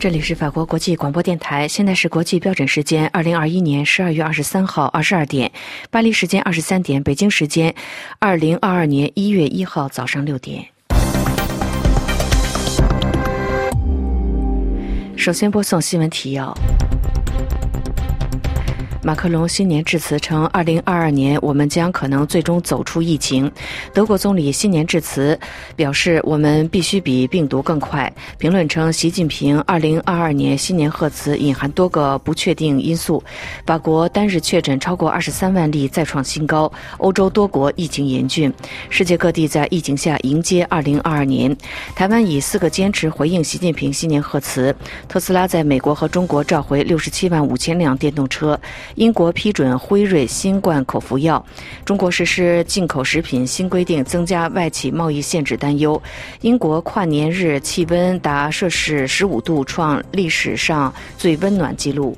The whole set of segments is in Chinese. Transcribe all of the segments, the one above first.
这里是法国国际广播电台，现在是国际标准时间二零二一年十二月二十三号二十二点，巴黎时间二十三点，北京时间二零二二年一月一号早上六点。首先播送新闻提要。马克龙新年致辞称：“二零二二年，我们将可能最终走出疫情。”德国总理新年致辞表示：“我们必须比病毒更快。”评论称，习近平二零二二年新年贺词隐含多个不确定因素。法国单日确诊超过二十三万例，再创新高。欧洲多国疫情严峻，世界各地在疫情下迎接二零二二年。台湾以四个坚持回应习近平新年贺词。特斯拉在美国和中国召回六十七万五千辆电动车。英国批准辉瑞新冠口服药，中国实施进口食品新规定，增加外企贸易限制担忧。英国跨年日气温达摄氏十五度，创历史上最温暖纪录。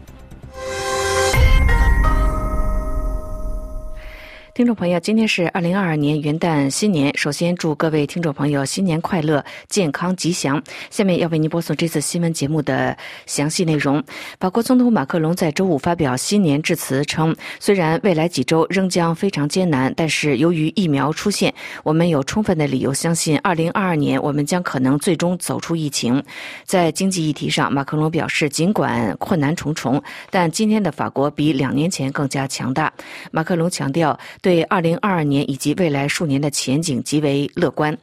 听众朋友，今天是二零二二年元旦新年，首先祝各位听众朋友新年快乐、健康吉祥。下面要为您播送这次新闻节目的详细内容。法国总统马克龙在周五发表新年致辞称，虽然未来几周仍将非常艰难，但是由于疫苗出现，我们有充分的理由相信，二零二二年我们将可能最终走出疫情。在经济议题上，马克龙表示，尽管困难重重，但今天的法国比两年前更加强大。马克龙强调。对二零二二年以及未来数年的前景极为乐观。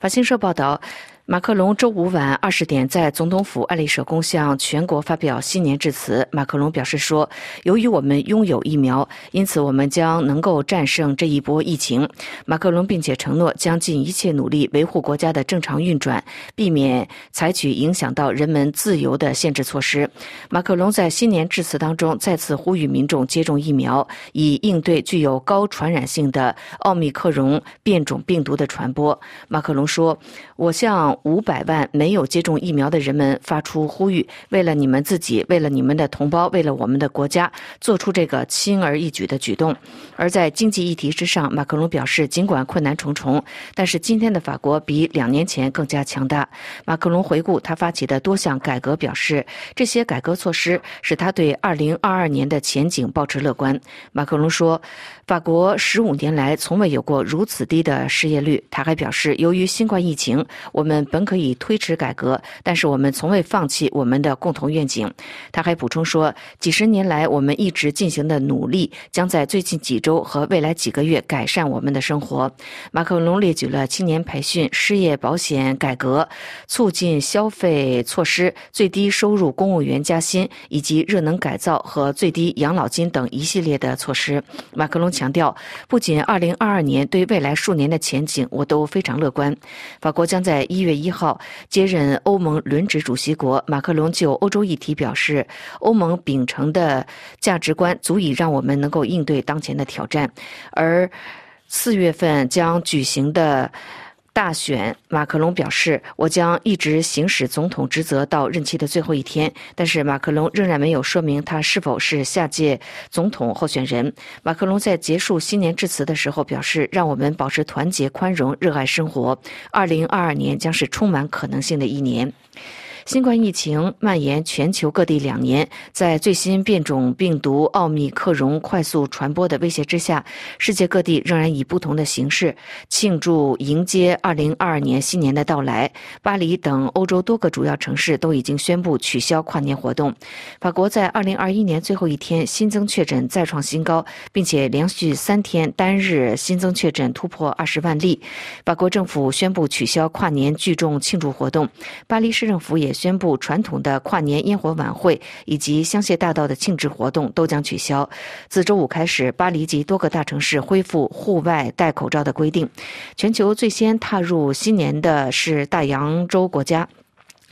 法新社报道。马克龙周五晚二十点在总统府爱丽舍宫向全国发表新年致辞。马克龙表示说：“由于我们拥有疫苗，因此我们将能够战胜这一波疫情。”马克龙并且承诺将尽一切努力维护国家的正常运转，避免采取影响到人们自由的限制措施。马克龙在新年致辞当中再次呼吁民众接种疫苗，以应对具有高传染性的奥密克戎变种病毒的传播。马克龙说：“我向。”五百万没有接种疫苗的人们发出呼吁：为了你们自己，为了你们的同胞，为了我们的国家，做出这个轻而易举的举动。而在经济议题之上，马克龙表示，尽管困难重重，但是今天的法国比两年前更加强大。马克龙回顾他发起的多项改革，表示这些改革措施使他对二零二二年的前景保持乐观。马克龙说。法国十五年来从未有过如此低的失业率。他还表示，由于新冠疫情，我们本可以推迟改革，但是我们从未放弃我们的共同愿景。他还补充说，几十年来我们一直进行的努力，将在最近几周和未来几个月改善我们的生活。马克龙列举了青年培训、失业保险改革、促进消费措施、最低收入公务员加薪以及热能改造和最低养老金等一系列的措施。马克龙。强调，不仅二零二二年对未来数年的前景，我都非常乐观。法国将在一月一号接任欧盟轮值主席国。马克龙就欧洲议题表示，欧盟秉承的价值观足以让我们能够应对当前的挑战。而四月份将举行的。大选，马克龙表示：“我将一直行使总统职责到任期的最后一天。”但是，马克龙仍然没有说明他是否是下届总统候选人。马克龙在结束新年致辞的时候表示：“让我们保持团结、宽容、热爱生活。二零二二年将是充满可能性的一年。”新冠疫情蔓延全球各地两年，在最新变种病毒奥密克戎快速传播的威胁之下，世界各地仍然以不同的形式庆祝迎接二零二二年新年的到来。巴黎等欧洲多个主要城市都已经宣布取消跨年活动。法国在二零二一年最后一天新增确诊再创新高，并且连续三天单日新增确诊突破二十万例。法国政府宣布取消跨年聚众庆祝活动。巴黎市政府也。宣布传统的跨年烟火晚会以及香榭大道的庆祝活动都将取消。自周五开始，巴黎及多个大城市恢复户外戴口罩的规定。全球最先踏入新年的是大洋洲国家。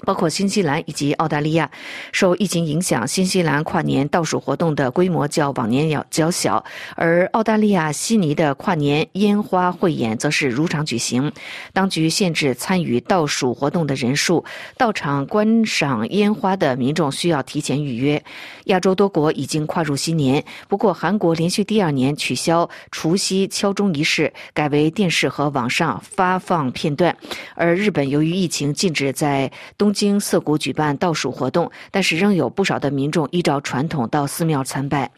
包括新西兰以及澳大利亚，受疫情影响，新西兰跨年倒数活动的规模较往年要较小，而澳大利亚悉尼的跨年烟花汇演则是如常举行。当局限制参与倒数活动的人数，到场观赏烟花的民众需要提前预约。亚洲多国已经跨入新年，不过韩国连续第二年取消除夕敲钟仪式，改为电视和网上发放片段，而日本由于疫情禁止在东。京涩谷举办倒数活动，但是仍有不少的民众依照传统到寺庙参拜。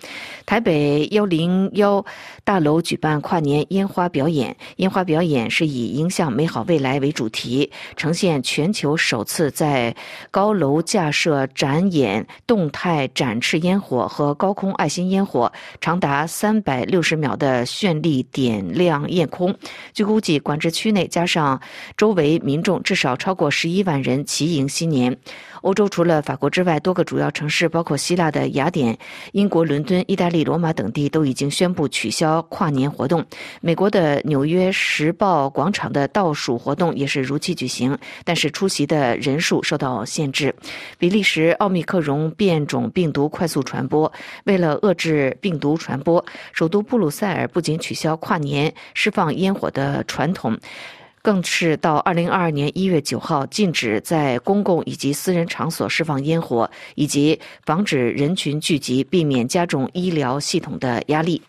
台北幺零幺大楼举办跨年烟花表演，烟花表演是以“影响美好未来”为主题，呈现全球首次在高楼架设展演动态展翅烟火和高空爱心烟火，长达三百六十秒的绚丽点亮夜空。据估计，管制区内加上周围民众，至少超过十一万人齐迎新年。欧洲除了法国之外，多个主要城市，包括希腊的雅典、英国伦敦、意大利罗马等地，都已经宣布取消跨年活动。美国的纽约时报广场的倒数活动也是如期举行，但是出席的人数受到限制。比利时奥密克戎变种病毒快速传播，为了遏制病毒传播，首都布鲁塞尔不仅取消跨年释放烟火的传统。更是到二零二二年一月九号禁止在公共以及私人场所释放烟火，以及防止人群聚集，避免加重医疗系统的压力。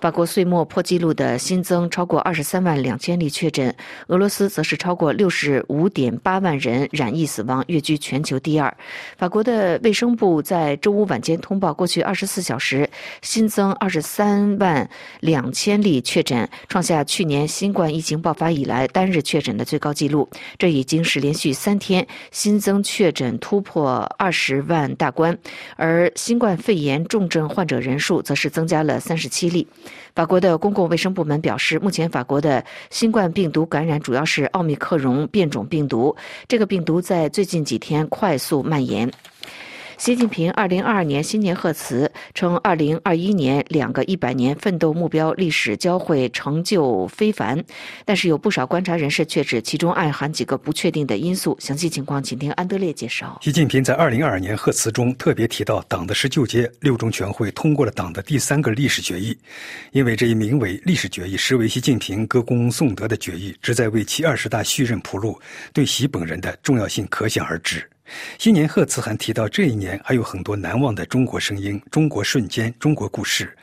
法国岁末破纪录的新增超过二十三万两千例确诊，俄罗斯则是超过六十五点八万人染疫死亡，跃居全球第二。法国的卫生部在周五晚间通报，过去二十四小时新增二十三万两千例确诊，创下去年新冠疫情爆发以来单日确诊的最高纪录。这已经是连续三天新增确诊突破二十万大关，而新冠肺炎重症患者人数则是增加了三十七例。法国的公共卫生部门表示，目前法国的新冠病毒感染主要是奥密克戎变种病毒，这个病毒在最近几天快速蔓延。习近平二零二二年新年贺词称，二零二一年两个一百年奋斗目标历史交汇成就非凡，但是有不少观察人士却指其中暗含几个不确定的因素。详细情况，请听安德烈介绍。习近平在二零二二年贺词中特别提到，党的十九届六中全会通过了党的第三个历史决议，因为这一名为历史决议，实为习近平歌功颂德的决议，旨在为其二十大续任铺路，对习本人的重要性可想而知。新年贺词还提到，这一年还有很多难忘的中国声音、中国瞬间、中国故事。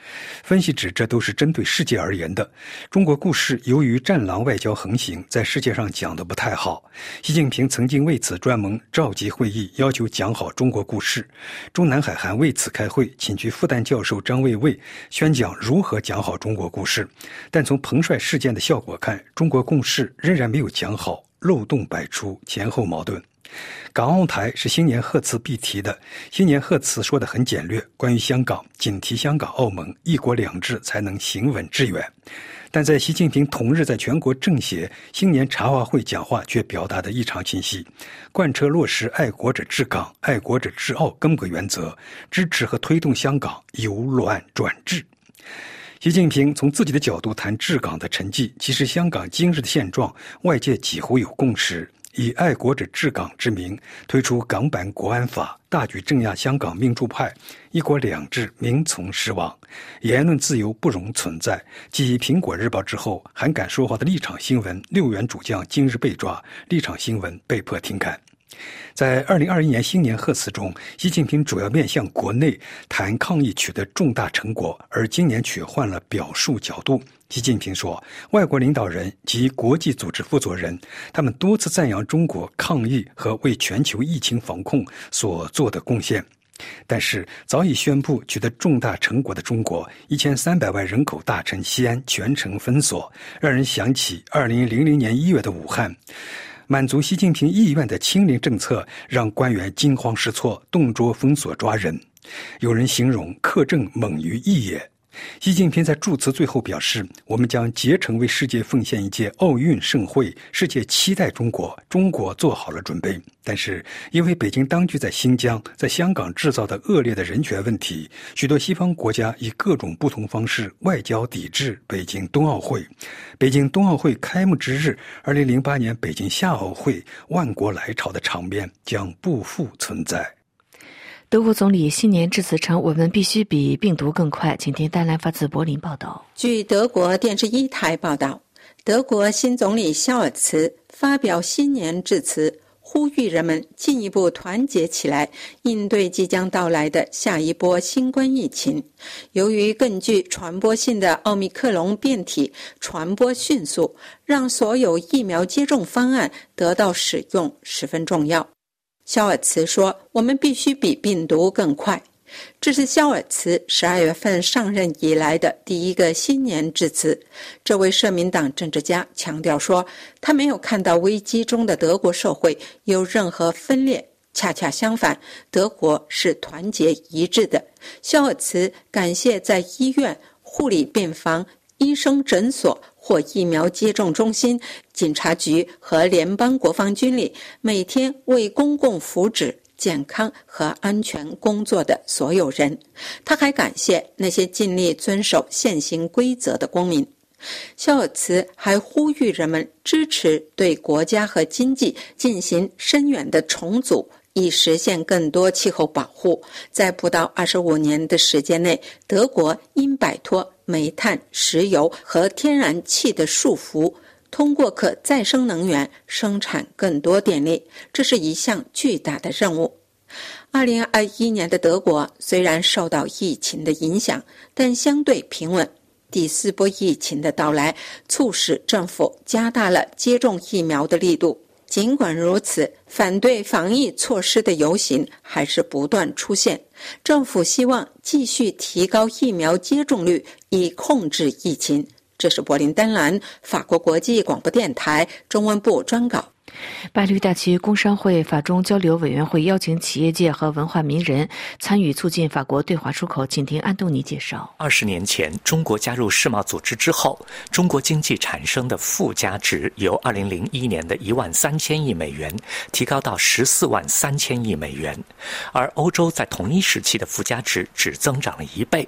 分析指，这都是针对世界而言的。中国故事由于战狼外交横行，在世界上讲的不太好。习近平曾经为此专门召集会议，要求讲好中国故事。中南海还为此开会，请去复旦教授张卫卫宣讲如何讲好中国故事。但从彭帅事件的效果看，中国故事仍然没有讲好，漏洞百出，前后矛盾。港澳台是新年贺词必提的。新年贺词说的很简略，关于香港，仅提香港、澳门，一国两制才能行稳致远。但在习近平同日在全国政协新年茶话会讲话，却表达的异常清晰，贯彻落实爱国者治港、爱国者治澳根本原则，支持和推动香港由乱转治。习近平从自己的角度谈治港的成绩，其实香港今日的现状，外界几乎有共识。以爱国者治港之名推出港版国安法，大举镇压香港民主派，一国两制名存实亡，言论自由不容存在。继《苹果日报》之后，还敢说话的立场新闻六员主将今日被抓，立场新闻被迫停刊。在二零二一年新年贺词中，习近平主要面向国内谈抗疫取得重大成果，而今年却换了表述角度。习近平说，外国领导人及国际组织负责人，他们多次赞扬中国抗疫和为全球疫情防控所做的贡献。但是，早已宣布取得重大成果的中国，一千三百万人口大城西安全城封锁，让人想起二零零零年一月的武汉。满足习近平意愿的清零政策，让官员惊慌失措，动辄封锁抓人。有人形容克政猛于义也。习近平在祝词最后表示：“我们将竭诚为世界奉献一届奥运盛会，世界期待中国，中国做好了准备。但是，因为北京当局在新疆、在香港制造的恶劣的人权问题，许多西方国家以各种不同方式外交抵制北京冬奥会。北京冬奥会开幕之日，二零零八年北京夏奥会万国来朝的场面将不复存在。”德国总理新年致辞称：“我们必须比病毒更快。”请听丹兰发自柏林报道。据德国电视一台报道，德国新总理肖尔茨发表新年致辞，呼吁人们进一步团结起来，应对即将到来的下一波新冠疫情。由于更具传播性的奥密克戎变体传播迅速，让所有疫苗接种方案得到使用十分重要。肖尔茨说：“我们必须比病毒更快。”这是肖尔茨十二月份上任以来的第一个新年致辞。这位社民党政治家强调说：“他没有看到危机中的德国社会有任何分裂，恰恰相反，德国是团结一致的。”肖尔茨感谢在医院、护理病房、医生诊所或疫苗接种中心、警察局和联邦国防军里每天为公共福祉。健康和安全工作的所有人，他还感谢那些尽力遵守现行规则的公民。肖尔茨还呼吁人们支持对国家和经济进行深远的重组，以实现更多气候保护。在不到二十五年的时间内，德国应摆脱煤炭、石油和天然气的束缚。通过可再生能源生产更多电力，这是一项巨大的任务。二零二一年的德国虽然受到疫情的影响，但相对平稳。第四波疫情的到来促使政府加大了接种疫苗的力度。尽管如此，反对防疫措施的游行还是不断出现。政府希望继续提高疫苗接种率，以控制疫情。这是柏林丹兰法国国际广播电台中文部专稿。巴黎大区工商会法中交流委员会邀请企业界和文化名人参与促进法国对华出口。请听安东尼介绍。二十年前，中国加入世贸组织之后，中国经济产生的附加值由二零零一年的一万三千亿美元提高到十四万三千亿美元，而欧洲在同一时期的附加值只增长了一倍。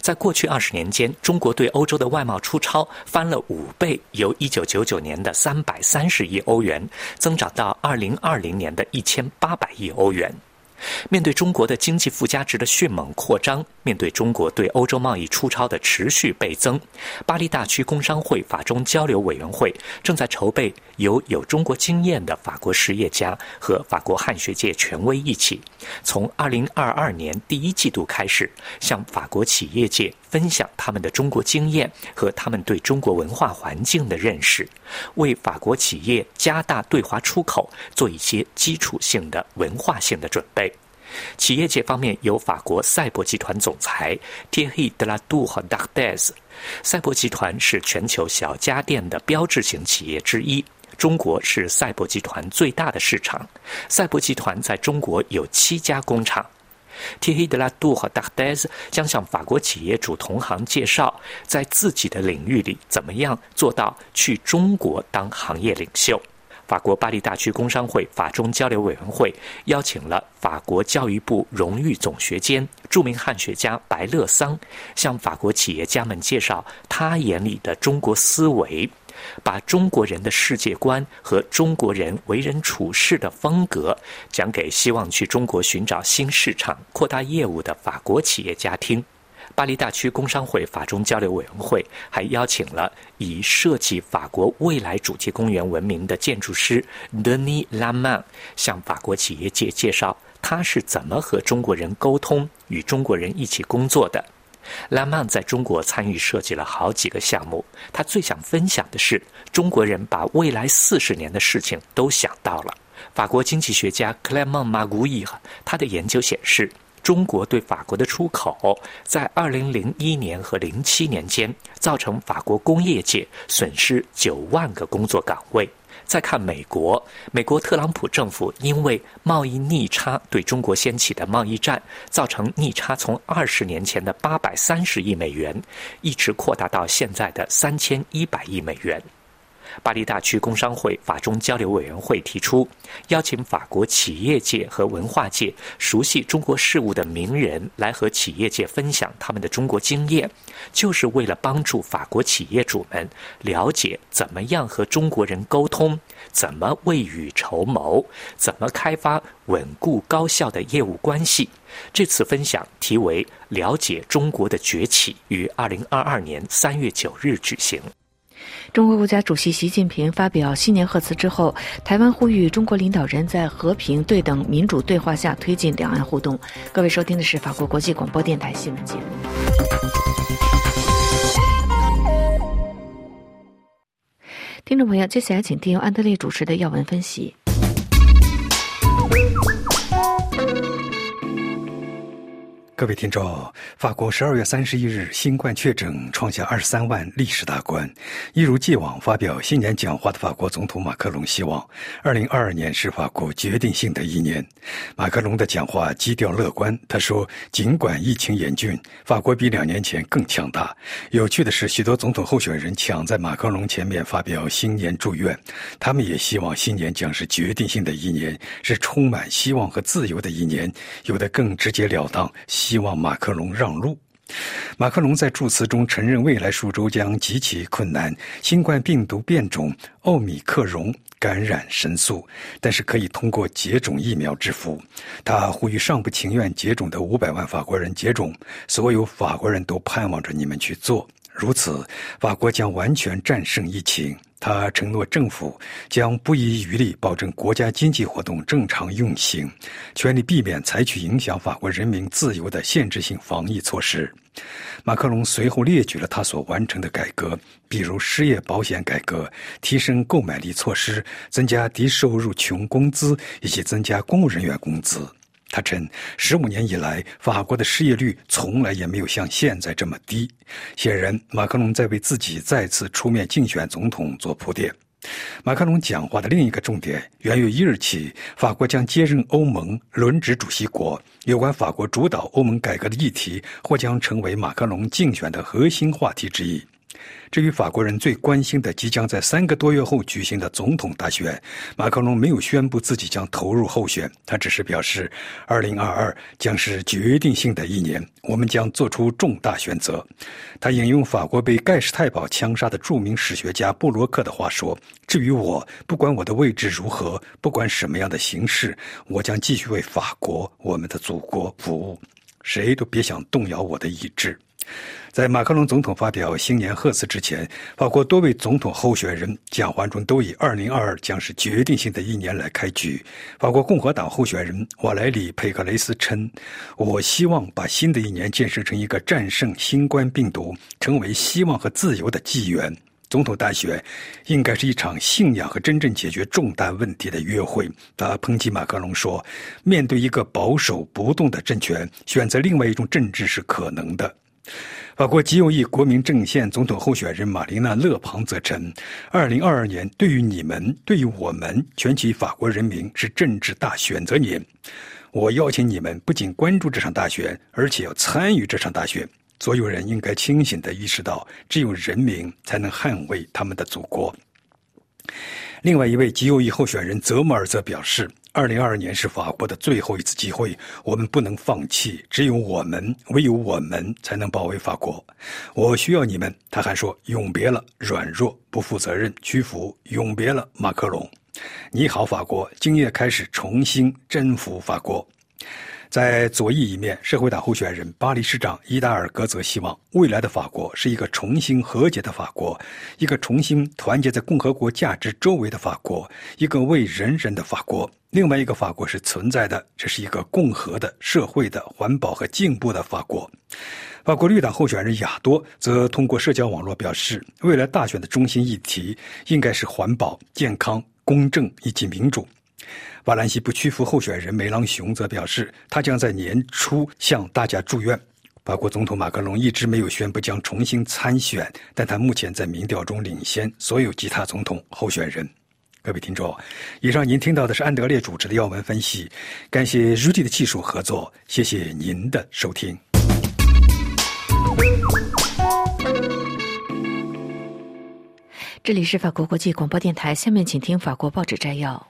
在过去二十年间，中国对欧洲的外贸出超翻了五倍，由一九九九年的三百三十亿欧元增长到二零二零年的一千八百亿欧元。面对中国的经济附加值的迅猛扩张，面对中国对欧洲贸易出超的持续倍增，巴黎大区工商会法中交流委员会正在筹备由有中国经验的法国实业家和法国汉学界权威一起，从二零二二年第一季度开始，向法国企业界分享他们的中国经验和他们对中国文化环境的认识，为法国企业加大对华出口做一些基础性的文化性的准备。企业界方面有法国赛博集团总裁 Thierry de la Tour d'Ardes。赛博集团是全球小家电的标志性企业之一，中国是赛博集团最大的市场。赛博集团在中国有七家工厂。Thierry de la Tour d'Ardes 将向法国企业主同行介绍，在自己的领域里怎么样做到去中国当行业领袖。法国巴黎大区工商会法中交流委员会邀请了法国教育部荣誉总学监、著名汉学家白乐桑，向法国企业家们介绍他眼里的中国思维，把中国人的世界观和中国人为人处事的风格讲给希望去中国寻找新市场、扩大业务的法国企业家听。巴黎大区工商会法中交流委员会还邀请了以设计法国未来主题公园闻名的建筑师 Denis Lamant，向法国企业界介绍他是怎么和中国人沟通、与中国人一起工作的。兰曼在中国参与设计了好几个项目，他最想分享的是中国人把未来四十年的事情都想到了。法国经济学家克莱曼马古伊他的研究显示。中国对法国的出口，在二零零一年和零七年间，造成法国工业界损失九万个工作岗位。再看美国，美国特朗普政府因为贸易逆差对中国掀起的贸易战，造成逆差从二十年前的八百三十亿美元，一直扩大到现在的三千一百亿美元。巴黎大区工商会法中交流委员会提出，邀请法国企业界和文化界熟悉中国事务的名人来和企业界分享他们的中国经验，就是为了帮助法国企业主们了解怎么样和中国人沟通，怎么未雨绸缪，怎么开发稳固高效的业务关系。这次分享题为“了解中国的崛起”，于二零二二年三月九日举行。中国国家主席习近平发表新年贺词之后，台湾呼吁中国领导人在和平、对等、民主对话下推进两岸互动。各位收听的是法国国际广播电台新闻节目。听众朋友，接下来请听由安德烈主持的要闻分析。各位听众，法国十二月三十一日新冠确诊创下二十三万历史大关。一如既往发表新年讲话的法国总统马克龙希望，二零二二年是法国决定性的一年。马克龙的讲话基调乐观，他说：“尽管疫情严峻，法国比两年前更强大。”有趣的是，许多总统候选人抢在马克龙前面发表新年祝愿，他们也希望新年将是决定性的一年，是充满希望和自由的一年。有的更直截了当。希希望马克龙让路。马克龙在祝词中承认，未来数周将极其困难，新冠病毒变种奥米克戎感染神速，但是可以通过接种疫苗制服。他呼吁尚不情愿接种的五百万法国人接种，所有法国人都盼望着你们去做。如此，法国将完全战胜疫情。他承诺，政府将不遗余力保证国家经济活动正常运行，全力避免采取影响法国人民自由的限制性防疫措施。马克龙随后列举了他所完成的改革，比如失业保险改革、提升购买力措施、增加低收入穷工资以及增加公务人员工资。他称，十五年以来，法国的失业率从来也没有像现在这么低。显然，马克龙在为自己再次出面竞选总统做铺垫。马克龙讲话的另一个重点，元月一日起，法国将接任欧盟轮值主席国。有关法国主导欧盟改革的议题，或将成为马克龙竞选的核心话题之一。至于法国人最关心的即将在三个多月后举行的总统大选，马克龙没有宣布自己将投入候选，他只是表示，2022将是决定性的一年，我们将做出重大选择。他引用法国被盖世太保枪杀的著名史学家布洛克的话说：“至于我，不管我的位置如何，不管什么样的形式，我将继续为法国，我们的祖国服务。谁都别想动摇我的意志。”在马克龙总统发表新年贺词之前，法国多位总统候选人讲话中都以“二零二二将是决定性的一年”来开局。法国共和党候选人瓦莱里·佩克雷斯称：“我希望把新的一年建设成一个战胜新冠病毒、成为希望和自由的纪元。总统大选应该是一场信仰和真正解决重大问题的约会。”他抨击马克龙说：“面对一个保守不动的政权，选择另外一种政治是可能的。”法国极右翼国民阵线总统候选人玛丽娜·勒庞则称：“2022 年对于你们，对于我们全体法国人民是政治大选择年。我邀请你们不仅关注这场大选，而且要参与这场大选。所有人应该清醒地意识到，只有人民才能捍卫他们的祖国。”另外一位极右翼候选人泽莫尔则表示。二零二二年是法国的最后一次机会，我们不能放弃。只有我们，唯有我们才能保卫法国。我需要你们。他还说：“永别了软弱、不负责任、屈服，永别了马克龙。”你好，法国，今夜开始重新征服法国。在左翼一面，社会党候选人巴黎市长伊达尔戈则希望未来的法国是一个重新和解的法国，一个重新团结在共和国价值周围的法国，一个为人人的法国。另外一个法国是存在的，这是一个共和的、社会的、环保和进步的法国。法国绿党候选人亚多则通过社交网络表示，未来大选的中心议题应该是环保、健康、公正以及民主。瓦兰西不屈服候选人梅朗雄则表示，他将在年初向大家祝愿。法国总统马克龙一直没有宣布将重新参选，但他目前在民调中领先所有其他总统候选人。各位听众，以上您听到的是安德烈主持的要闻分析。感谢 Rudy 的技术合作，谢谢您的收听。这里是法国国际广播电台，下面请听法国报纸摘要。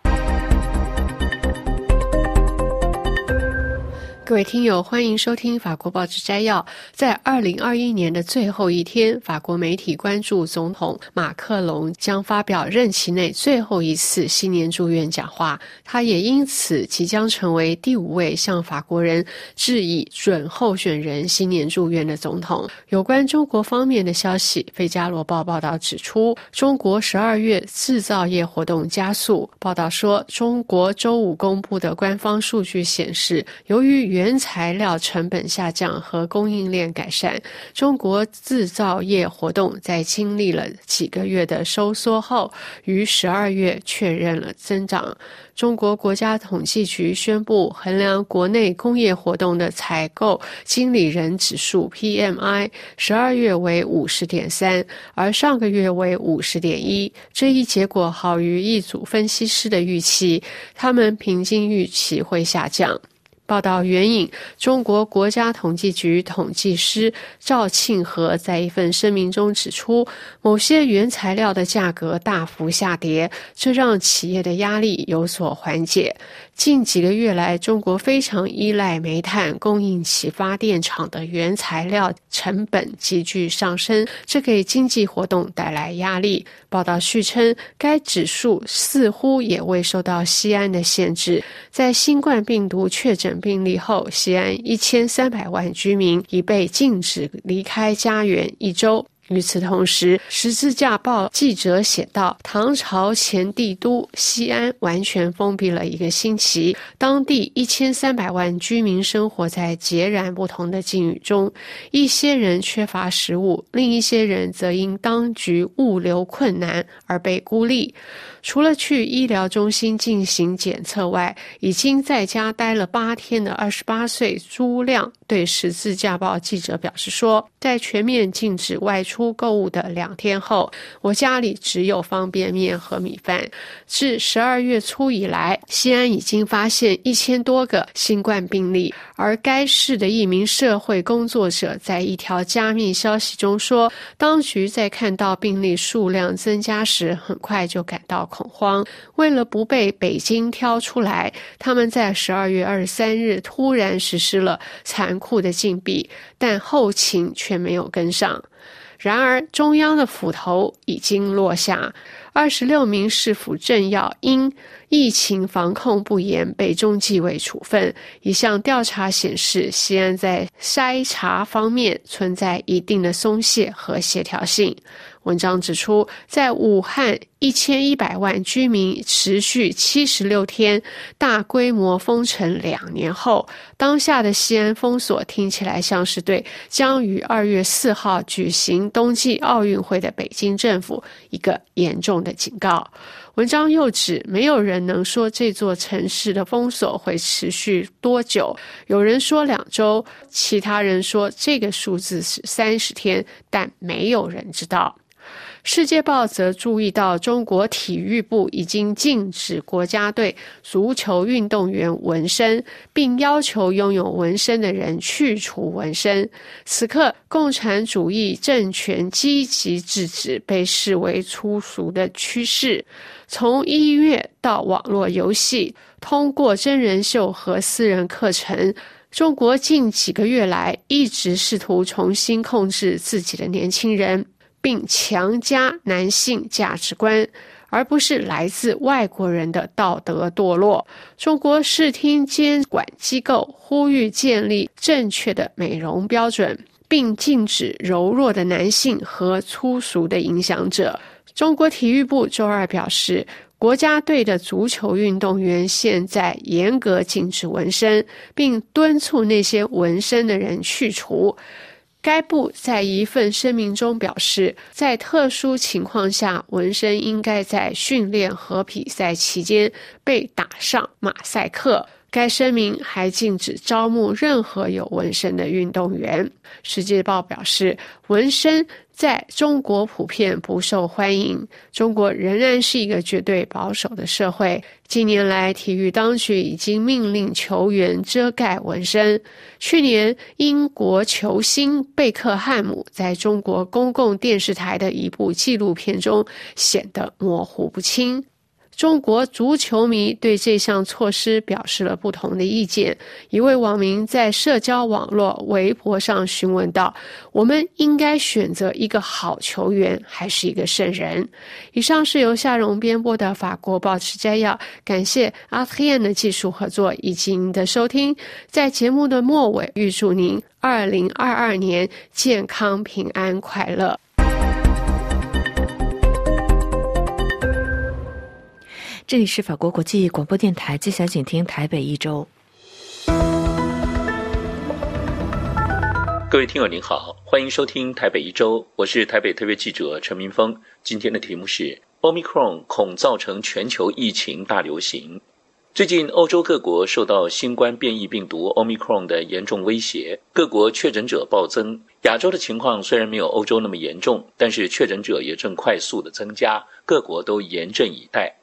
各位听友，欢迎收听法国报纸摘要。在二零二一年的最后一天，法国媒体关注总统马克龙将发表任期内最后一次新年祝愿讲话，他也因此即将成为第五位向法国人致以准候选人新年祝愿的总统。有关中国方面的消息，《费加罗报》报道指出，中国十二月制造业活动加速。报道说，中国周五公布的官方数据显示，由于原材料成本下降和供应链改善，中国制造业活动在经历了几个月的收缩后，于十二月确认了增长。中国国家统计局宣布，衡量国内工业活动的采购经理人指数 （PMI） 十二月为五十点三，而上个月为五十点一。这一结果好于一组分析师的预期，他们平均预期会下降。报道援引中国国家统计局统计师赵庆和在一份声明中指出，某些原材料的价格大幅下跌，这让企业的压力有所缓解。近几个月来，中国非常依赖煤炭供应其发电厂的原材料成本急剧上升，这给经济活动带来压力。报道续称，该指数似乎也未受到西安的限制。在新冠病毒确诊病例后，西安一千三百万居民已被禁止离开家园一周。与此同时，《十字架报》记者写道：“唐朝前帝都西安完全封闭了一个星期，当地一千三百万居民生活在截然不同的境遇中。一些人缺乏食物，另一些人则因当局物流困难而被孤立。”除了去医疗中心进行检测外，已经在家待了八天的二十八岁朱亮对《十字架报》记者表示说：“在全面禁止外出购物的两天后，我家里只有方便面和米饭。自十二月初以来，西安已经发现一千多个新冠病例。”而该市的一名社会工作者在一条加密消息中说：“当局在看到病例数量增加时，很快就感到恐慌。为了不被北京挑出来，他们在十二月二十三日突然实施了残酷的禁闭，但后勤却没有跟上。然而，中央的斧头已经落下。”二十六名市府政要因疫情防控不严被中纪委处分。一项调查显示，西安在筛查方面存在一定的松懈和协调性。文章指出，在武汉一千一百万居民持续七十六天大规模封城两年后，当下的西安封锁听起来像是对将于二月四号举行冬季奥运会的北京政府一个严重的警告。文章又指，没有人能说这座城市的封锁会持续多久。有人说两周，其他人说这个数字是三十天，但没有人知道。世界报则注意到，中国体育部已经禁止国家队足球运动员纹身，并要求拥有纹身的人去除纹身。此刻，共产主义政权积极制止被视为粗俗的趋势。从音乐到网络游戏，通过真人秀和私人课程，中国近几个月来一直试图重新控制自己的年轻人。并强加男性价值观，而不是来自外国人的道德堕落。中国视听监管机构呼吁建立正确的美容标准，并禁止柔弱的男性和粗俗的影响者。中国体育部周二表示，国家队的足球运动员现在严格禁止纹身，并敦促那些纹身的人去除。该部在一份声明中表示，在特殊情况下，纹身应该在训练和比赛期间被打上马赛克。该声明还禁止招募任何有纹身的运动员。世界报表示，纹身。在中国普遍不受欢迎。中国仍然是一个绝对保守的社会。近年来，体育当局已经命令球员遮盖纹身。去年，英国球星贝克汉姆在中国公共电视台的一部纪录片中显得模糊不清。中国足球迷对这项措施表示了不同的意见。一位网民在社交网络微博上询问道：“我们应该选择一个好球员，还是一个圣人？”以上是由夏荣编播的法国报纸摘要。感谢阿特燕的技术合作以及您的收听。在节目的末尾，预祝您二零二二年健康、平安、快乐。这里是法国国际广播电台，接下来请听台北一周。各位听友您好，欢迎收听台北一周，我是台北特约记者陈明峰。今天的题目是 Omicron 恐造成全球疫情大流行。最近欧洲各国受到新冠变异病毒 Omicron 的严重威胁，各国确诊者暴增。亚洲的情况虽然没有欧洲那么严重，但是确诊者也正快速的增加，各国都严阵以待。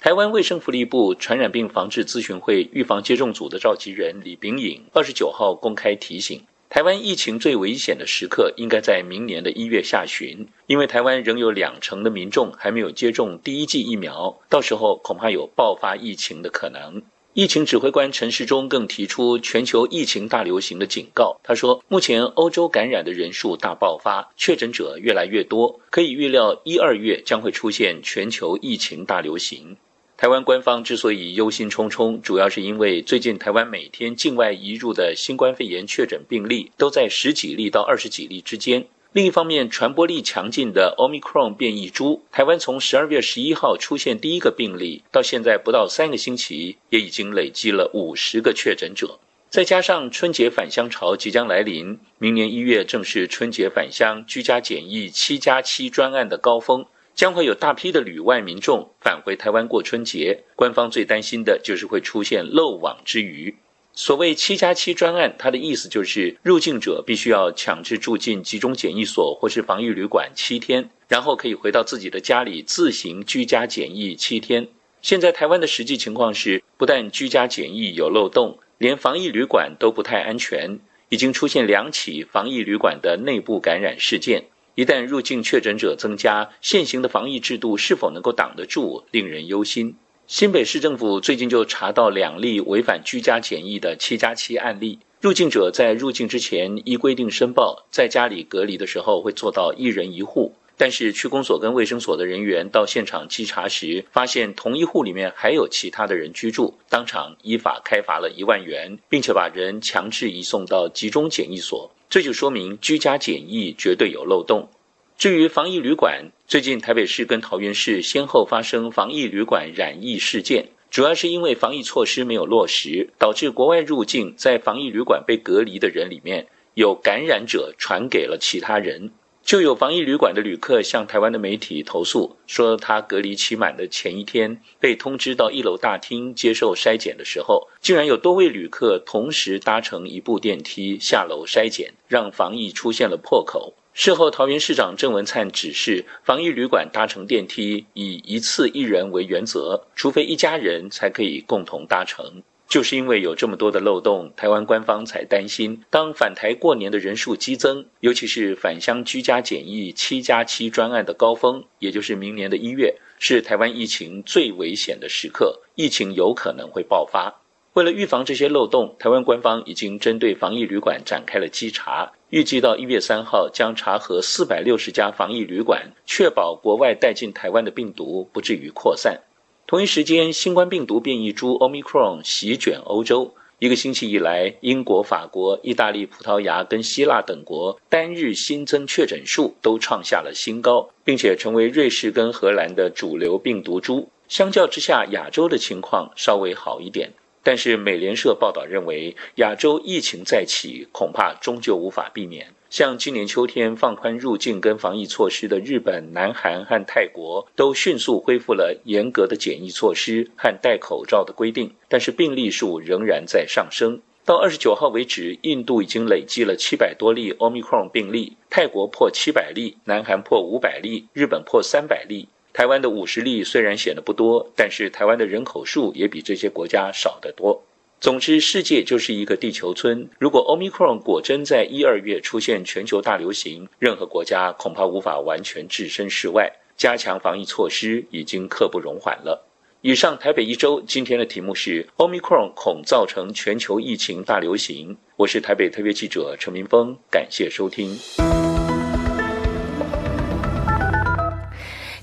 台湾卫生福利部传染病防治咨询会预防接种组的召集人李炳颖二十九号公开提醒。台湾疫情最危险的时刻应该在明年的一月下旬，因为台湾仍有两成的民众还没有接种第一剂疫苗，到时候恐怕有爆发疫情的可能。疫情指挥官陈时中更提出全球疫情大流行的警告。他说，目前欧洲感染的人数大爆发，确诊者越来越多，可以预料一二月将会出现全球疫情大流行。台湾官方之所以忧心忡忡，主要是因为最近台湾每天境外移入的新冠肺炎确诊病例都在十几例到二十几例之间。另一方面，传播力强劲的 Omicron 变异株，台湾从十二月十一号出现第一个病例到现在不到三个星期，也已经累积了五十个确诊者。再加上春节返乡潮即将来临，明年一月正是春节返乡居家检疫七加七专案的高峰。将会有大批的旅外民众返回台湾过春节，官方最担心的就是会出现漏网之鱼。所谓“七加七”专案，它的意思就是入境者必须要强制住进集中检疫所或是防疫旅馆七天，然后可以回到自己的家里自行居家检疫七天。现在台湾的实际情况是，不但居家检疫有漏洞，连防疫旅馆都不太安全，已经出现两起防疫旅馆的内部感染事件。一旦入境确诊者增加，现行的防疫制度是否能够挡得住，令人忧心。新北市政府最近就查到两例违反居家检疫的七加七案例。入境者在入境之前依规定申报，在家里隔离的时候会做到一人一户。但是区公所跟卫生所的人员到现场稽查时，发现同一户里面还有其他的人居住，当场依法开罚了一万元，并且把人强制移送到集中检疫所。这就说明居家检疫绝对有漏洞。至于防疫旅馆，最近台北市跟桃园市先后发生防疫旅馆染疫事件，主要是因为防疫措施没有落实，导致国外入境在防疫旅馆被隔离的人里面有感染者传给了其他人。就有防疫旅馆的旅客向台湾的媒体投诉，说他隔离期满的前一天被通知到一楼大厅接受筛检的时候，竟然有多位旅客同时搭乘一部电梯下楼筛检，让防疫出现了破口。事后，桃园市长郑文灿指示防疫旅馆搭乘电梯以一次一人为原则，除非一家人才可以共同搭乘。就是因为有这么多的漏洞，台湾官方才担心，当返台过年的人数激增，尤其是返乡居家检疫七加七专案的高峰，也就是明年的一月，是台湾疫情最危险的时刻，疫情有可能会爆发。为了预防这些漏洞，台湾官方已经针对防疫旅馆展开了稽查，预计到一月三号将查核四百六十家防疫旅馆，确保国外带进台湾的病毒不至于扩散。同一时间，新冠病毒变异株 Omicron 席卷欧洲。一个星期以来，英国、法国、意大利、葡萄牙跟希腊等国单日新增确诊数都创下了新高，并且成为瑞士跟荷兰的主流病毒株。相较之下，亚洲的情况稍微好一点。但是，美联社报道认为，亚洲疫情再起，恐怕终究无法避免。像今年秋天放宽入境跟防疫措施的日本、南韩和泰国，都迅速恢复了严格的检疫措施和戴口罩的规定。但是病例数仍然在上升。到二十九号为止，印度已经累积了七百多例 Omicron 病例，泰国破七百例，南韩破五百例，日本破三百例。台湾的五十例虽然显得不多，但是台湾的人口数也比这些国家少得多。总之，世界就是一个地球村。如果 Omicron 果真在一二月出现全球大流行，任何国家恐怕无法完全置身事外。加强防疫措施已经刻不容缓了。以上台北一周今天的题目是 Omicron 恐造成全球疫情大流行。我是台北特约记者陈明峰，感谢收听。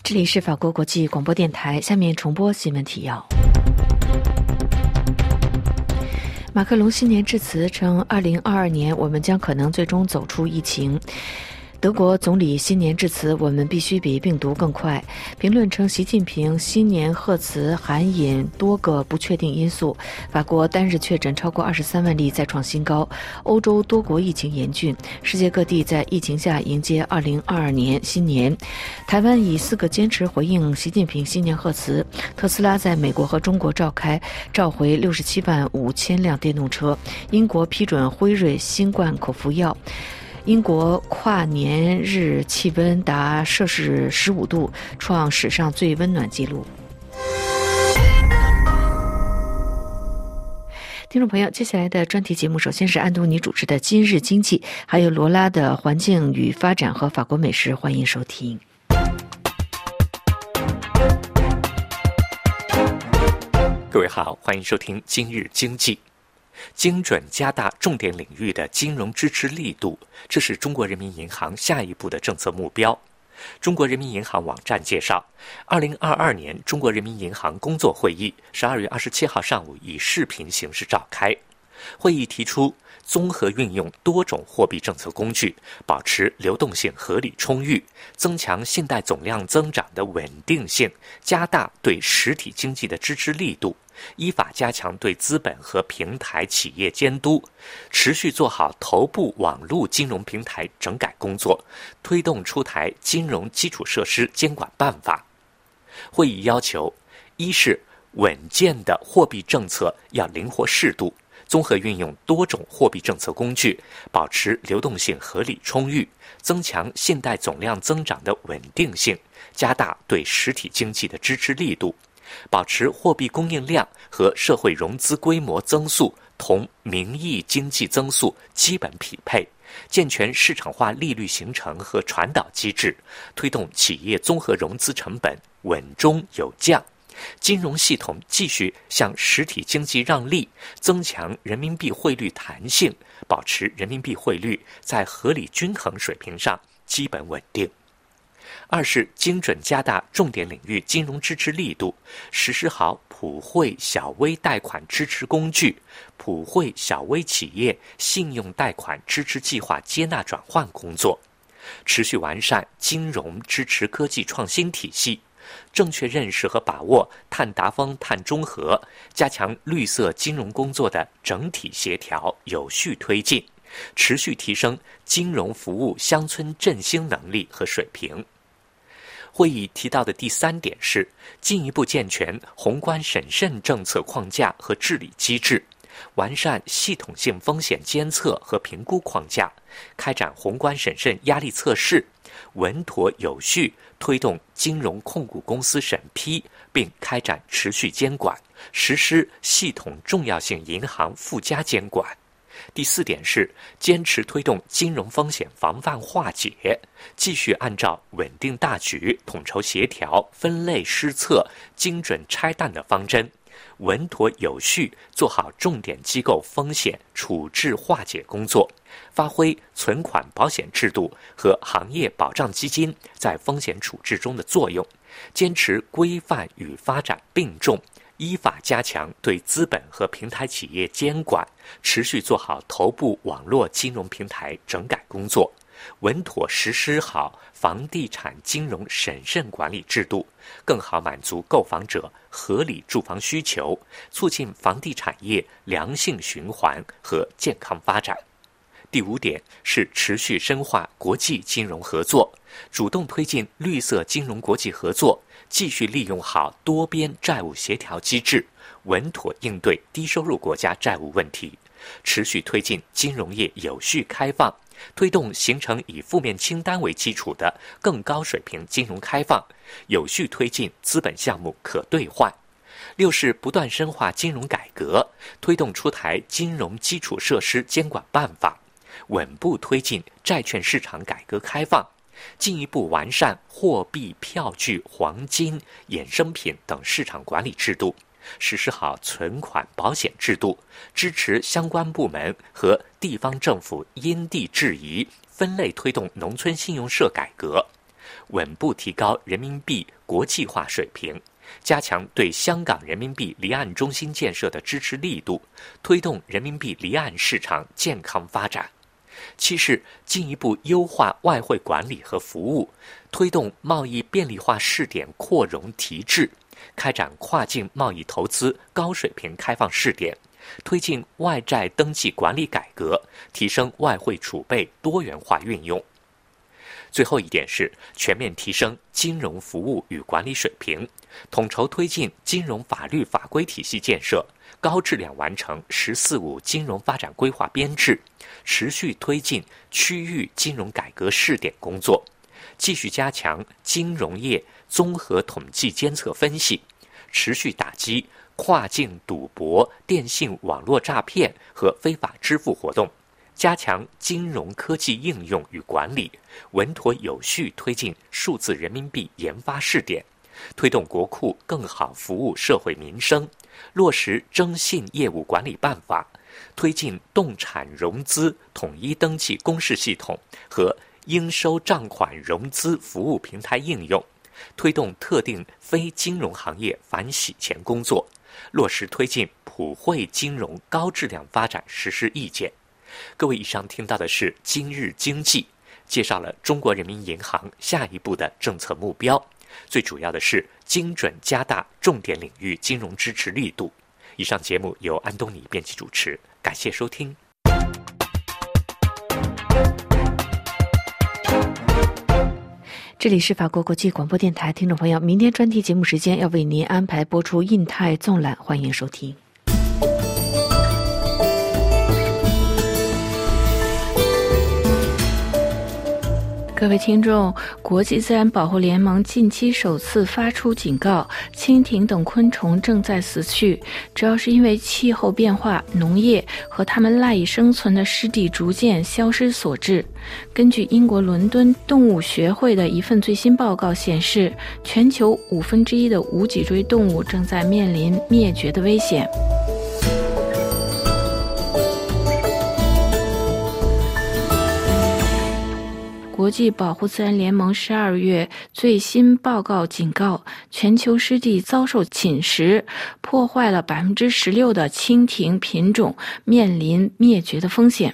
这里是法国国际广播电台，下面重播新闻提要。马克龙新年致辞称：“二零二二年，我们将可能最终走出疫情。”德国总理新年致辞：“我们必须比病毒更快。”评论称，习近平新年贺词含引多个不确定因素。法国单日确诊超过二十三万例，再创新高。欧洲多国疫情严峻，世界各地在疫情下迎接二零二二年新年。台湾以四个坚持回应习近平新年贺词。特斯拉在美国和中国召开召回六十七万五千辆电动车。英国批准辉瑞新冠口服药。英国跨年日气温达摄氏十五度，创史上最温暖纪录。听众朋友，接下来的专题节目首先是安东尼主持的《今日经济》，还有罗拉的《环境与发展》和法国美食，欢迎收听。各位好，欢迎收听《今日经济》。精准加大重点领域的金融支持力度，这是中国人民银行下一步的政策目标。中国人民银行网站介绍，二零二二年中国人民银行工作会议十二月二十七号上午以视频形式召开。会议提出，综合运用多种货币政策工具，保持流动性合理充裕，增强信贷总量增长的稳定性，加大对实体经济的支持力度。依法加强对资本和平台企业监督，持续做好头部网络金融平台整改工作，推动出台金融基础设施监管办法。会议要求：一是稳健的货币政策要灵活适度，综合运用多种货币政策工具，保持流动性合理充裕，增强信贷总量增长的稳定性，加大对实体经济的支持力度。保持货币供应量和社会融资规模增速同名义经济增速基本匹配，健全市场化利率形成和传导机制，推动企业综合融资成本稳中有降，金融系统继续向实体经济让利，增强人民币汇率弹性，保持人民币汇率在合理均衡水平上基本稳定。二是精准加大重点领域金融支持力度，实施好普惠小微贷款支持工具、普惠小微企业信用贷款支持计划接纳转换工作，持续完善金融支持科技创新体系，正确认识和把握碳达峰、碳中和，加强绿色金融工作的整体协调有序推进，持续提升金融服务乡村振兴能力和水平。会议提到的第三点是进一步健全宏观审慎政策框架和治理机制，完善系统性风险监测和评估框架，开展宏观审慎压力测试，稳妥有序推动金融控股公司审批，并开展持续监管，实施系统重要性银行附加监管。第四点是坚持推动金融风险防范化解，继续按照稳定大局、统筹协调、分类施策、精准拆弹的方针，稳妥有序做好重点机构风险处置化解工作，发挥存款保险制度和行业保障基金在风险处置中的作用，坚持规范与发展并重。依法加强对资本和平台企业监管，持续做好头部网络金融平台整改工作，稳妥实施好房地产金融审慎管理制度，更好满足购房者合理住房需求，促进房地产业良性循环和健康发展。第五点是持续深化国际金融合作，主动推进绿色金融国际合作。继续利用好多边债务协调机制，稳妥应对低收入国家债务问题，持续推进金融业有序开放，推动形成以负面清单为基础的更高水平金融开放，有序推进资本项目可兑换。六是不断深化金融改革，推动出台金融基础设施监管办法，稳步推进债券市场改革开放。进一步完善货币、票据、黄金、衍生品等市场管理制度，实施好存款保险制度，支持相关部门和地方政府因地制宜分类推动农村信用社改革，稳步提高人民币国际化水平，加强对香港人民币离岸中心建设的支持力度，推动人民币离岸市场健康发展。七是进一步优化外汇管理和服务，推动贸易便利化试点扩容提质，开展跨境贸易投资高水平开放试点，推进外债登记管理改革，提升外汇储备多元化运用。最后一点是全面提升金融服务与管理水平，统筹推进金融法律法规体系建设，高质量完成“十四五”金融发展规划编制，持续推进区域金融改革试点工作，继续加强金融业综合统计监测分析，持续打击跨境赌博、电信网络诈骗和非法支付活动。加强金融科技应用与管理，稳妥有序推进数字人民币研发试点，推动国库更好服务社会民生，落实征信业务管理办法，推进动产融资统一登记公示系统和应收账款融资服务平台应用，推动特定非金融行业反洗钱工作，落实推进普惠金融高质量发展实施意见。各位，以上听到的是今日经济，介绍了中国人民银行下一步的政策目标，最主要的是精准加大重点领域金融支持力度。以上节目由安东尼编辑主持，感谢收听。这里是法国国际广播电台，听众朋友，明天专题节目时间要为您安排播出印太纵览，欢迎收听。各位听众，国际自然保护联盟近期首次发出警告：蜻蜓等昆虫正在死去，主要是因为气候变化、农业和它们赖以生存的湿地逐渐消失所致。根据英国伦敦动物学会的一份最新报告显示，全球五分之一的无脊椎动物正在面临灭绝的危险。国际保护自然联盟十二月最新报告警告，全球湿地遭受侵蚀，破坏了百分之十六的蜻蜓品种，面临灭绝的风险。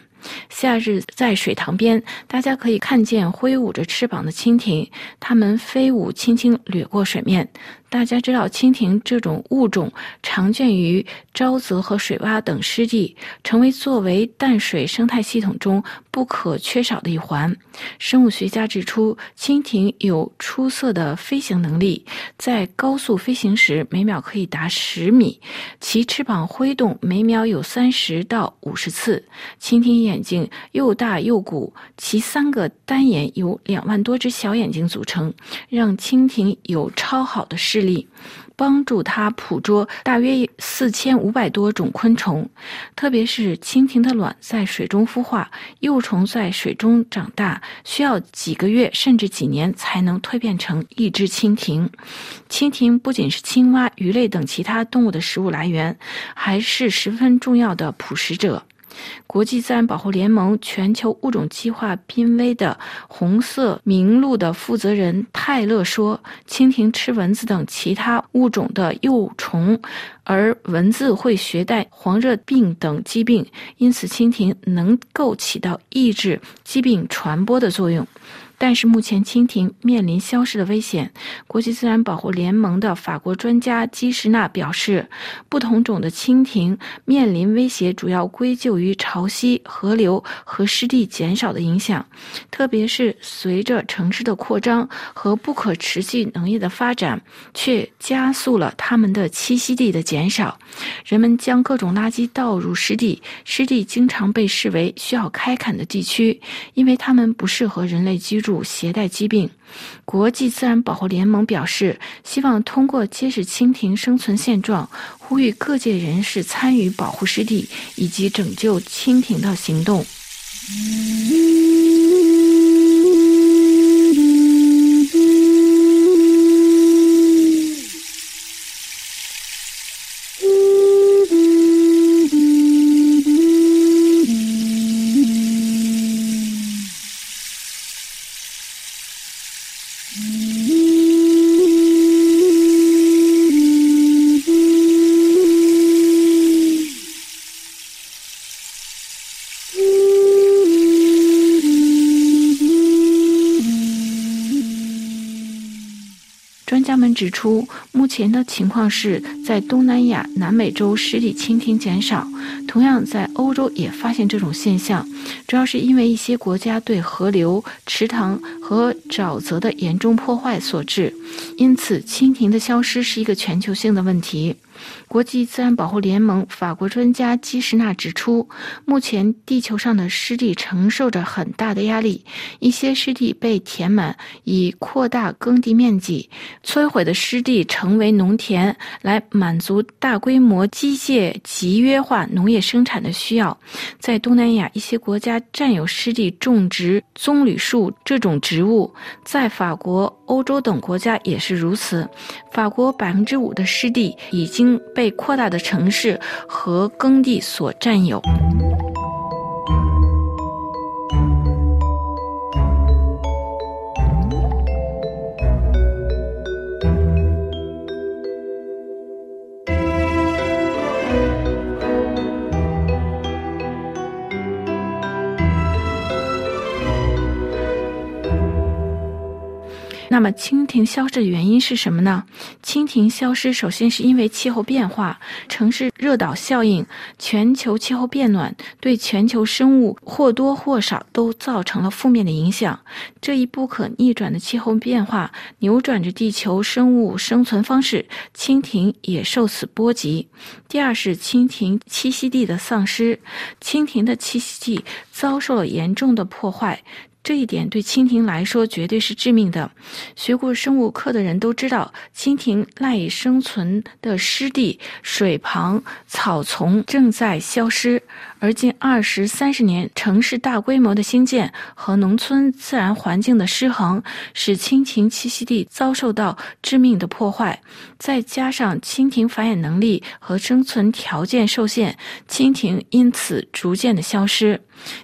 夏日在水塘边，大家可以看见挥舞着翅膀的蜻蜓，它们飞舞，轻轻掠过水面。大家知道，蜻蜓这种物种常见于沼泽和水洼等湿地，成为作为淡水生态系统中不可缺少的一环。生物学家指出，蜻蜓有出色的飞行能力，在高速飞行时每秒可以达十米，其翅膀挥动每秒有三十到五十次。蜻蜓眼睛又大又鼓，其三个单眼由两万多只小眼睛组成，让蜻蜓有超好的视。力帮助它捕捉大约四千五百多种昆虫，特别是蜻蜓的卵在水中孵化，幼虫在水中长大，需要几个月甚至几年才能蜕变成一只蜻蜓。蜻蜓不仅是青蛙、鱼类等其他动物的食物来源，还是十分重要的捕食者。国际自然保护联盟全球物种计划濒危的红色名录的负责人泰勒说：“蜻蜓吃蚊子等其他物种的幼虫，而蚊子会携带黄热病等疾病，因此蜻蜓能够起到抑制疾病传播的作用。”但是目前蜻蜓面临消失的危险。国际自然保护联盟的法国专家基什纳表示，不同种的蜻蜓面临威胁，主要归咎于潮汐、河流和湿地减少的影响，特别是随着城市的扩张和不可持续农业的发展，却加速了它们的栖息地的减少。人们将各种垃圾倒入湿地，湿地经常被视为需要开垦的地区，因为它们不适合人类居住。携带疾病，国际自然保护联盟表示，希望通过揭示蜻蜓生存现状，呼吁各界人士参与保护湿地以及拯救蜻蜓的行动。指出，目前的情况是在东南亚、南美洲湿地蜻蜓减少，同样在欧洲也发现这种现象，主要是因为一些国家对河流、池塘和沼泽的严重破坏所致。因此，蜻蜓的消失是一个全球性的问题。国际自然保护联盟法国专家基什纳指出，目前地球上的湿地承受着很大的压力，一些湿地被填满，以扩大耕地面积；摧毁的湿地成为农田，来满足大规模机械集约化农业生产的需要。在东南亚一些国家占有湿地种植棕榈树这种植物，在法国、欧洲等国家也是如此。法国百分之五的湿地已经被扩大的城市和耕地所占有。那么蜻蜓消失的原因是什么呢？蜻蜓消失首先是因为气候变化、城市热岛效应、全球气候变暖，对全球生物或多或少都造成了负面的影响。这一不可逆转的气候变化扭转着地球生物生存方式，蜻蜓也受此波及。第二是蜻蜓栖息地的丧失，蜻蜓的栖息地遭受了严重的破坏。这一点对蜻蜓来说绝对是致命的。学过生物课的人都知道，蜻蜓赖以生存的湿地、水旁、草丛正在消失。而近二十三十年城市大规模的兴建和农村自然环境的失衡，使蜻蜓栖息地遭受到致命的破坏。再加上蜻蜓繁衍能力和生存条件受限，蜻蜓因此逐渐的消失。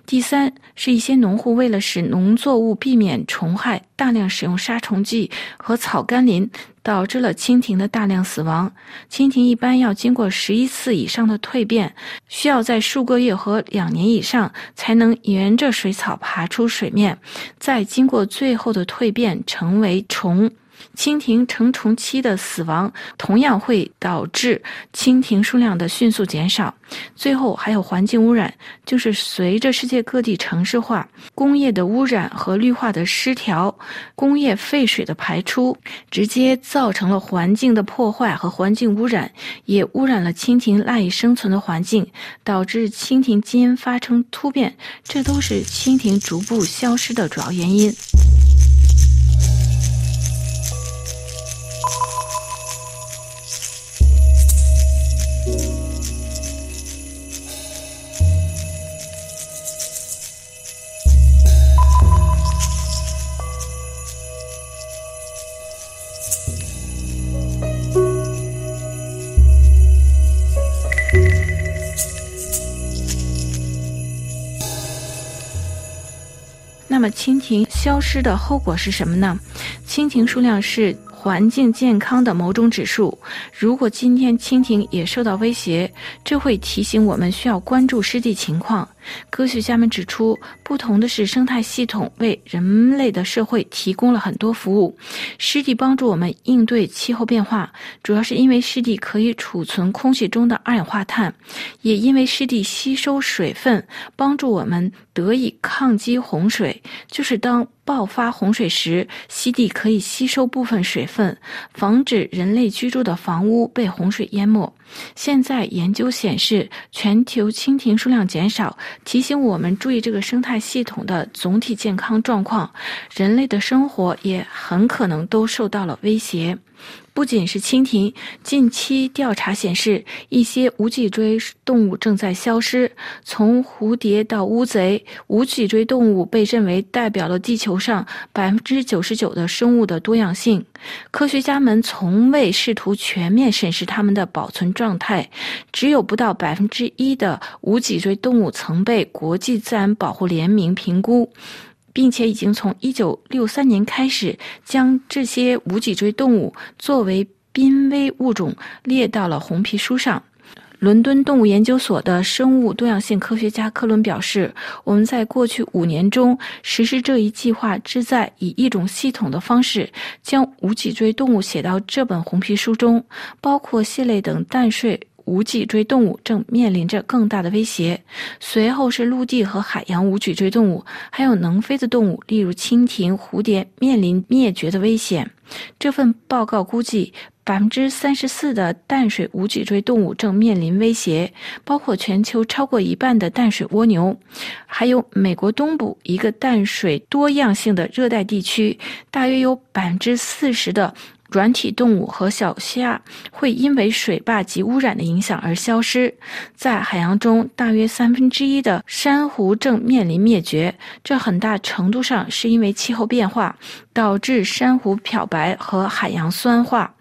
第三是一些农户为了使农作物避免虫害，大量使用杀虫剂和草甘膦。导致了蜻蜓的大量死亡。蜻蜓一般要经过十一次以上的蜕变，需要在数个月和两年以上才能沿着水草爬出水面，再经过最后的蜕变成为虫。蜻蜓成虫期的死亡同样会导致蜻蜓数量的迅速减少。最后还有环境污染，就是随着世界各地城市化、工业的污染和绿化的失调，工业废水的排出直接造成了环境的破坏和环境污染，也污染了蜻蜓赖以生存的环境，导致蜻蜓基因发生突变，这都是蜻蜓逐步消失的主要原因。那么，蜻蜓消失的后果是什么呢？蜻蜓数量是。环境健康的某种指数，如果今天蜻蜓也受到威胁，这会提醒我们需要关注湿地情况。科学家们指出，不同的是，生态系统为人类的社会提供了很多服务。湿地帮助我们应对气候变化，主要是因为湿地可以储存空气中的二氧化碳，也因为湿地吸收水分，帮助我们得以抗击洪水。就是当爆发洪水时，湿地可以吸收部分水分，防止人类居住的房屋被洪水淹没。现在研究显示，全球蜻蜓数量减少，提醒我们注意这个生态系统的总体健康状况。人类的生活也很可能都受到了威胁。不仅是蜻蜓，近期调查显示，一些无脊椎动物正在消失。从蝴蝶到乌贼，无脊椎动物被认为代表了地球上百分之九十九的生物的多样性。科学家们从未试图全面审视它们的保存状态，只有不到百分之一的无脊椎动物曾被国际自然保护联盟评估。并且已经从一九六三年开始，将这些无脊椎动物作为濒危物种列到了红皮书上。伦敦动物研究所的生物多样性科学家科伦表示：“我们在过去五年中实施这一计划，旨在以一种系统的方式将无脊椎动物写到这本红皮书中，包括蟹类等淡水无脊椎动物正面临着更大的威胁。随后是陆地和海洋无脊椎动物，还有能飞的动物，例如蜻蜓、蝴蝶，面临灭绝的危险。”这份报告估计。百分之三十四的淡水无脊椎动物正面临威胁，包括全球超过一半的淡水蜗牛，还有美国东部一个淡水多样性的热带地区，大约有百分之四十的。软体动物和小虾会因为水坝及污染的影响而消失。在海洋中，大约三分之一的珊瑚正面临灭绝，这很大程度上是因为气候变化导致珊瑚漂白和海洋酸化。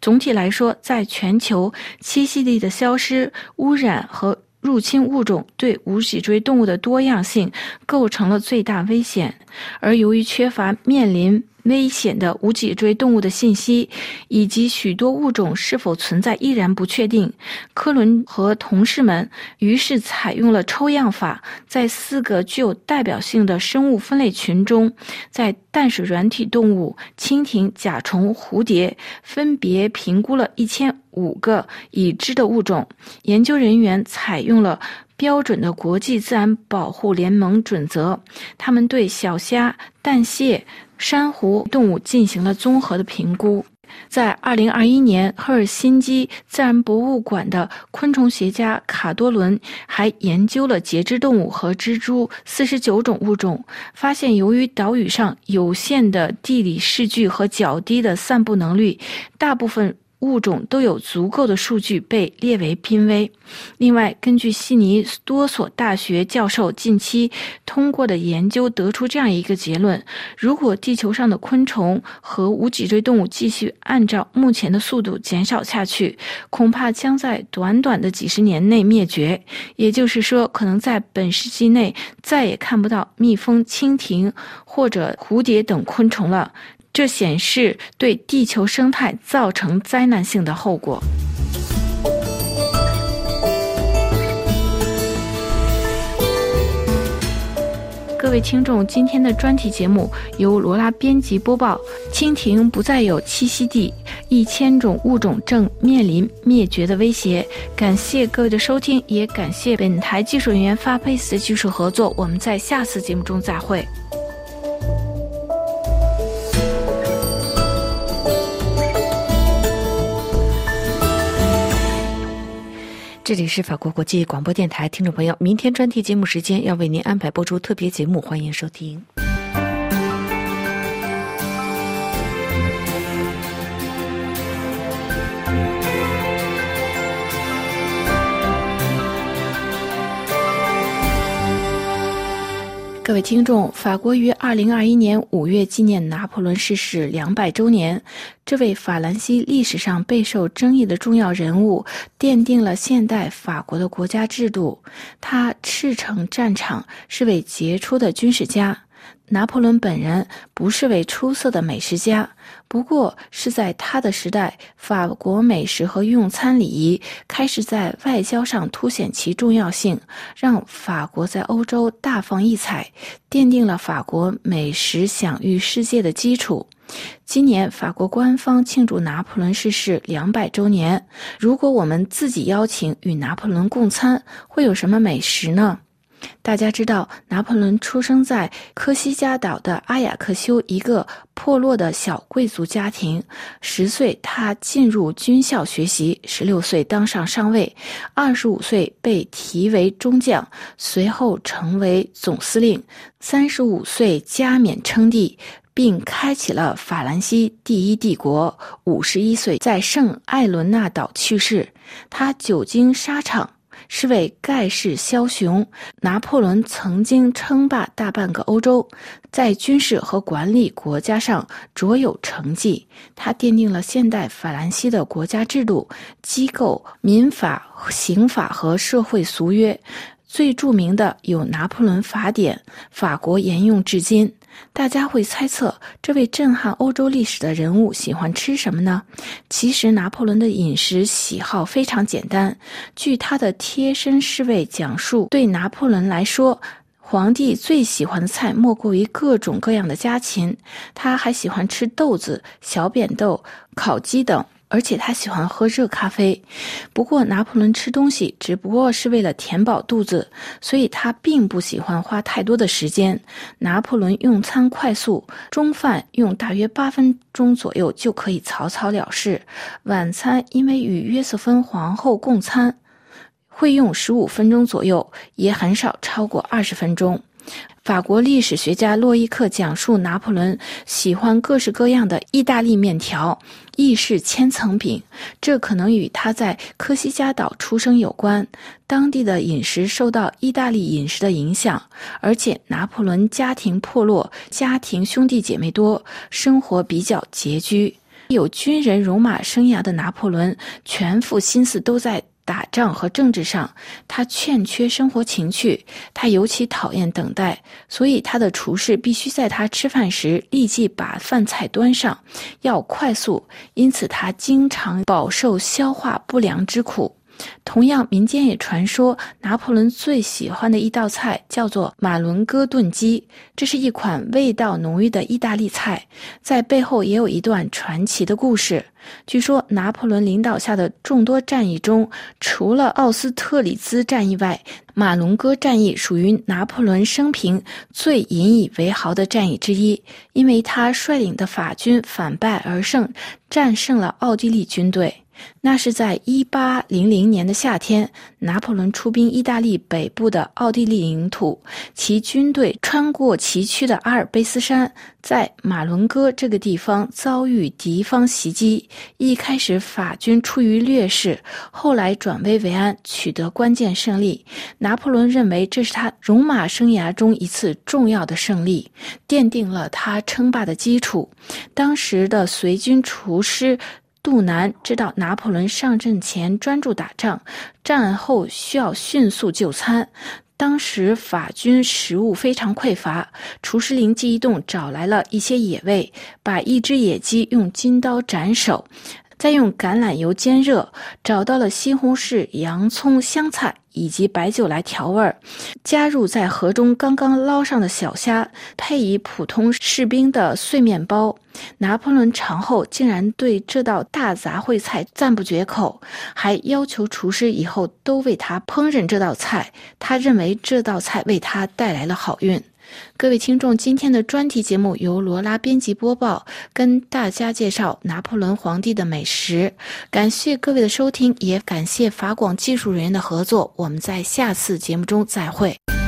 总体来说，在全球栖息地的消失、污染和入侵物种对无脊椎动物的多样性构成了最大危险，而由于缺乏面临。危险的无脊椎动物的信息，以及许多物种是否存在依然不确定。科伦和同事们于是采用了抽样法，在四个具有代表性的生物分类群中，在淡水软体动物、蜻蜓、甲虫、蝴蝶，分别评估了一千五个已知的物种。研究人员采用了标准的国际自然保护联盟准则，他们对小虾、淡蟹。珊瑚动物进行了综合的评估。在二零二一年，赫尔辛基自然博物馆的昆虫学家卡多伦还研究了节肢动物和蜘蛛四十九种物种，发现由于岛屿上有限的地理视距和较低的散布能力，大部分。物种都有足够的数据被列为濒危。另外，根据悉尼多所大学教授近期通过的研究得出这样一个结论：如果地球上的昆虫和无脊椎动物继续按照目前的速度减少下去，恐怕将在短短的几十年内灭绝。也就是说，可能在本世纪内再也看不到蜜蜂、蜻蜓或者蝴蝶等昆虫了。这显示对地球生态造成灾难性的后果。各位听众，今天的专题节目由罗拉编辑播报。蜻蜓不再有栖息地，一千种物种正面临灭绝的威胁。感谢各位的收听，也感谢本台技术人员发配斯的技术合作。我们在下次节目中再会。这里是法国国际广播电台，听众朋友，明天专题节目时间要为您安排播出特别节目，欢迎收听。各位听众，法国于二零二一年五月纪念拿破仑逝世两百周年。这位法兰西历史上备受争议的重要人物，奠定了现代法国的国家制度。他赤诚战场，是位杰出的军事家。拿破仑本人不是位出色的美食家，不过是在他的时代，法国美食和用餐礼仪开始在外交上凸显其重要性，让法国在欧洲大放异彩，奠定了法国美食享誉世界的基础。今年法国官方庆祝拿破仑逝世两百周年。如果我们自己邀请与拿破仑共餐，会有什么美食呢？大家知道，拿破仑出生在科西嘉岛的阿雅克修一个破落的小贵族家庭。十岁，他进入军校学习；十六岁，当上上尉；二十五岁，被提为中将，随后成为总司令；三十五岁，加冕称帝，并开启了法兰西第一帝国；五十一岁，在圣艾伦纳岛去世。他久经沙场。是位盖世枭雄，拿破仑曾经称霸大半个欧洲，在军事和管理国家上卓有成绩。他奠定了现代法兰西的国家制度、机构、民法、刑法和社会俗约。最著名的有《拿破仑法典》，法国沿用至今。大家会猜测，这位震撼欧洲历史的人物喜欢吃什么呢？其实，拿破仑的饮食喜好非常简单。据他的贴身侍卫讲述，对拿破仑来说，皇帝最喜欢的菜莫过于各种各样的家禽。他还喜欢吃豆子、小扁豆、烤鸡等。而且他喜欢喝热咖啡，不过拿破仑吃东西只不过是为了填饱肚子，所以他并不喜欢花太多的时间。拿破仑用餐快速，中饭用大约八分钟左右就可以草草了事，晚餐因为与约瑟芬皇后共餐，会用十五分钟左右，也很少超过二十分钟。法国历史学家洛伊克讲述，拿破仑喜欢各式各样的意大利面条、意式千层饼，这可能与他在科西嘉岛出生有关。当地的饮食受到意大利饮食的影响，而且拿破仑家庭破落，家庭兄弟姐妹多，生活比较拮据。有军人戎马生涯的拿破仑，全副心思都在。打仗和政治上，他欠缺生活情趣，他尤其讨厌等待，所以他的厨师必须在他吃饭时立即把饭菜端上，要快速，因此他经常饱受消化不良之苦。同样，民间也传说拿破仑最喜欢的一道菜叫做马伦哥炖鸡，这是一款味道浓郁的意大利菜，在背后也有一段传奇的故事。据说，拿破仑领导下的众多战役中，除了奥斯特里兹战役外，马伦哥战役属于拿破仑生平最引以为豪的战役之一，因为他率领的法军反败而胜，战胜了奥地利军队。那是在一八零零年的夏天，拿破仑出兵意大利北部的奥地利领土，其军队穿过崎岖的阿尔卑斯山，在马伦哥这个地方遭遇敌方袭击。一开始法军处于劣势，后来转危为安，取得关键胜利。拿破仑认为这是他戎马生涯中一次重要的胜利，奠定了他称霸的基础。当时的随军厨师。杜南知道拿破仑上阵前专注打仗，战后需要迅速就餐。当时法军食物非常匮乏，厨师灵机一动，找来了一些野味，把一只野鸡用金刀斩首。再用橄榄油煎热，找到了西红柿、洋葱、香菜以及白酒来调味儿，加入在河中刚刚捞上的小虾，配以普通士兵的碎面包。拿破仑尝后竟然对这道大杂烩菜赞不绝口，还要求厨师以后都为他烹饪这道菜。他认为这道菜为他带来了好运。各位听众，今天的专题节目由罗拉编辑播报，跟大家介绍拿破仑皇帝的美食。感谢各位的收听，也感谢法广技术人员的合作。我们在下次节目中再会。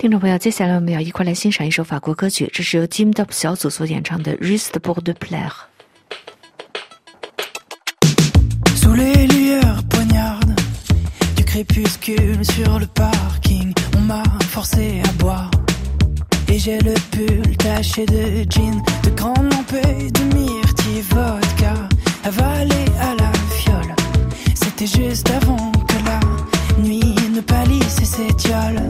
听众朋友，接下来我们要一块来欣赏一首法国歌曲，这是由 Team Up 小组所演唱的《Reste pour de plaire》。Sous les lueurs poignardes du crépuscule sur le parking, on m'a forcé à boire. Et j'ai le pull taché de jean, de grandes lampées de myrtille vodka, avalé à la fiole. C'était juste avant que la nuit ne pâlisse ses tioles.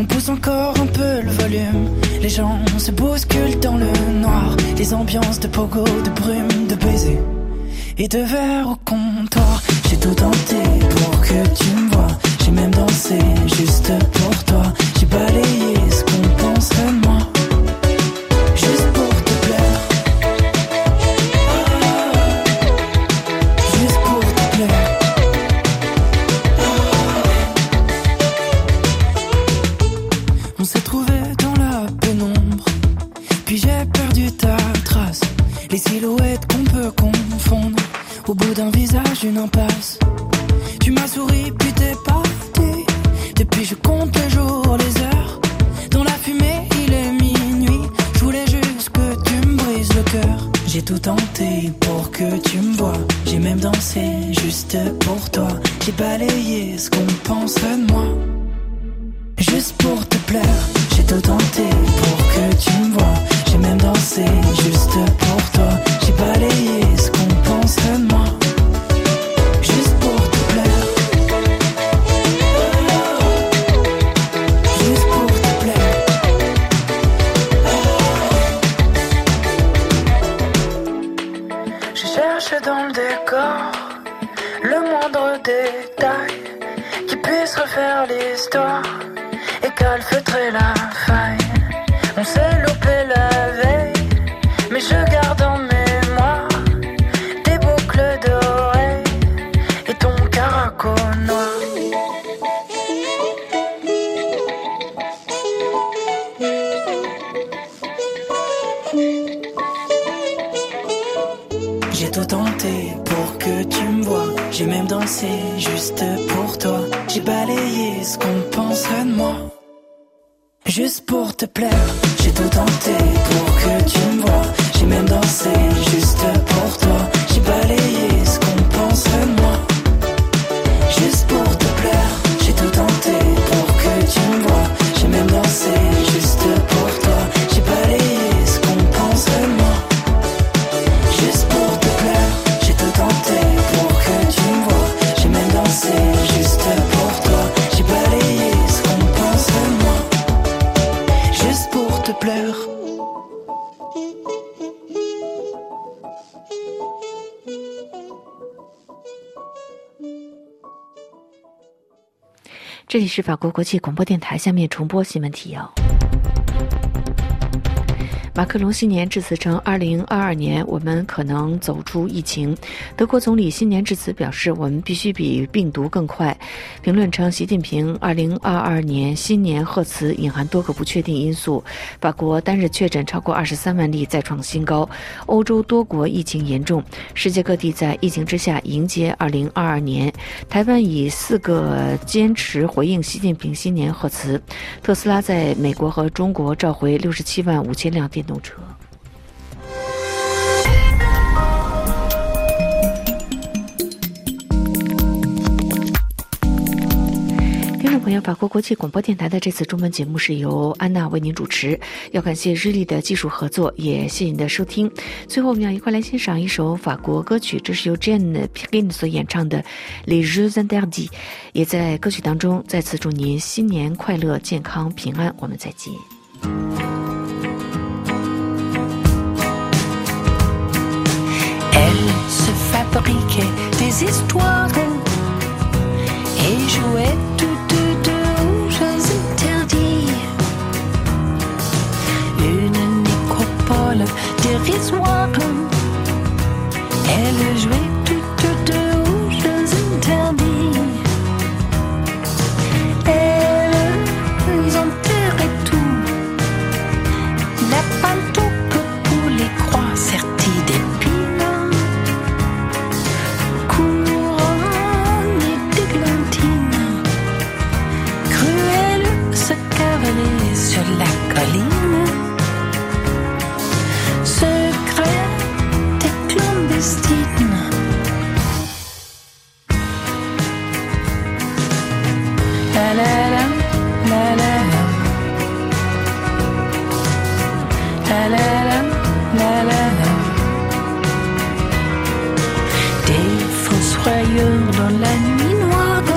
On pousse encore un peu le volume. Les gens se bousculent dans le noir. Des ambiances de pogo, de brume, de baisers et de verre au comptoir. J'ai tout tenté pour que tu me vois. J'ai même dansé juste pour toi. J'ai balayé ce qu'on bout d'un visage, une impasse. Tu m'as souri, puis t'es parti. Depuis, je compte les jours, les heures. Dans la fumée, il est minuit. Je voulais juste que tu me brises le cœur. J'ai tout tenté pour que tu me vois. J'ai même dansé juste pour toi. J'ai balayé ce qu'on penserait de moi. Juste pour te plaire, j'ai tout tenté pour que tu me vois. 是法国国际广播电台，下面重播新闻提要。马克龙新年致辞称，二零二二年我们可能走出疫情。德国总理新年致辞表示，我们必须比病毒更快。评论称，习近平二零二二年新年贺词隐含多个不确定因素。法国单日确诊超过二十三万例，再创新高。欧洲多国疫情严重，世界各地在疫情之下迎接二零二二年。台湾以四个坚持回应习近平新年贺词。特斯拉在美国和中国召回六十七万五千辆电动车。听众朋友，法国国际广播电台的这次中文节目是由安娜为您主持，要感谢日历的技术合作，也谢谢您的收听。最后，我们要一块来欣赏一首法国歌曲，这是由 Jane Pin 所演唱的《Les Jeux Interdits》，也在歌曲当中再次祝您新年快乐、健康、平安。我们再见。Elle se fabriquait des histoires et jouait toutes deux aux interdits. Une nécropole dérisoire. Elle jouait la la la. Des fossoyeurs dans la nuit noire.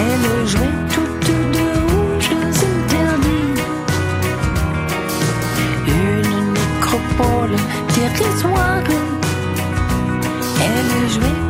Elles jouaient toutes deux aux jeux interdits. Une nécropole dérisoire. Elles jouaient